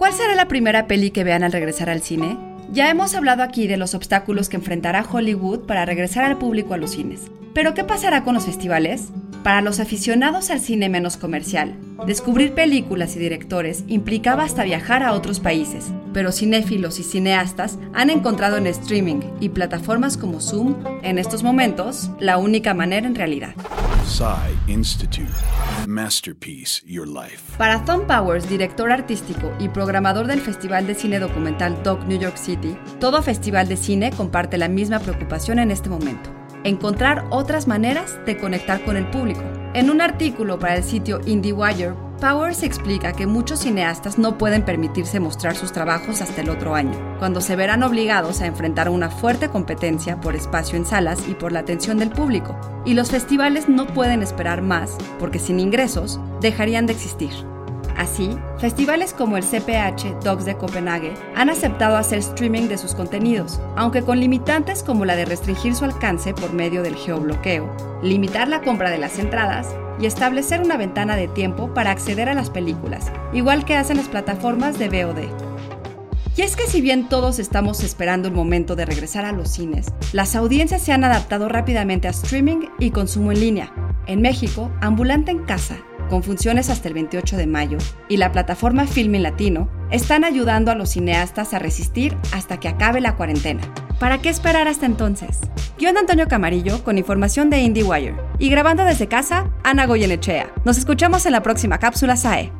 ¿Cuál será la primera peli que vean al regresar al cine? Ya hemos hablado aquí de los obstáculos que enfrentará Hollywood para regresar al público a los cines. Pero ¿qué pasará con los festivales? Para los aficionados al cine menos comercial, descubrir películas y directores implicaba hasta viajar a otros países, pero cinéfilos y cineastas han encontrado en streaming y plataformas como Zoom, en estos momentos, la única manera en realidad. Institute. Masterpiece Your Life. Para Tom Powers, director artístico y programador del Festival de Cine Documental Doc New York City, todo festival de cine comparte la misma preocupación en este momento. Encontrar otras maneras de conectar con el público. En un artículo para el sitio IndieWire, Powers explica que muchos cineastas no pueden permitirse mostrar sus trabajos hasta el otro año, cuando se verán obligados a enfrentar una fuerte competencia por espacio en salas y por la atención del público, y los festivales no pueden esperar más, porque sin ingresos dejarían de existir. Así, festivales como el CPH Dogs de Copenhague han aceptado hacer streaming de sus contenidos, aunque con limitantes como la de restringir su alcance por medio del geobloqueo, limitar la compra de las entradas y establecer una ventana de tiempo para acceder a las películas, igual que hacen las plataformas de VOD. Y es que si bien todos estamos esperando el momento de regresar a los cines, las audiencias se han adaptado rápidamente a streaming y consumo en línea. En México, Ambulante en Casa, con funciones hasta el 28 de mayo, y la plataforma Filming Latino están ayudando a los cineastas a resistir hasta que acabe la cuarentena. ¿Para qué esperar hasta entonces? Guión Antonio Camarillo con información de IndieWire. Y grabando desde casa, Ana Goyenechea. Nos escuchamos en la próxima cápsula SAE.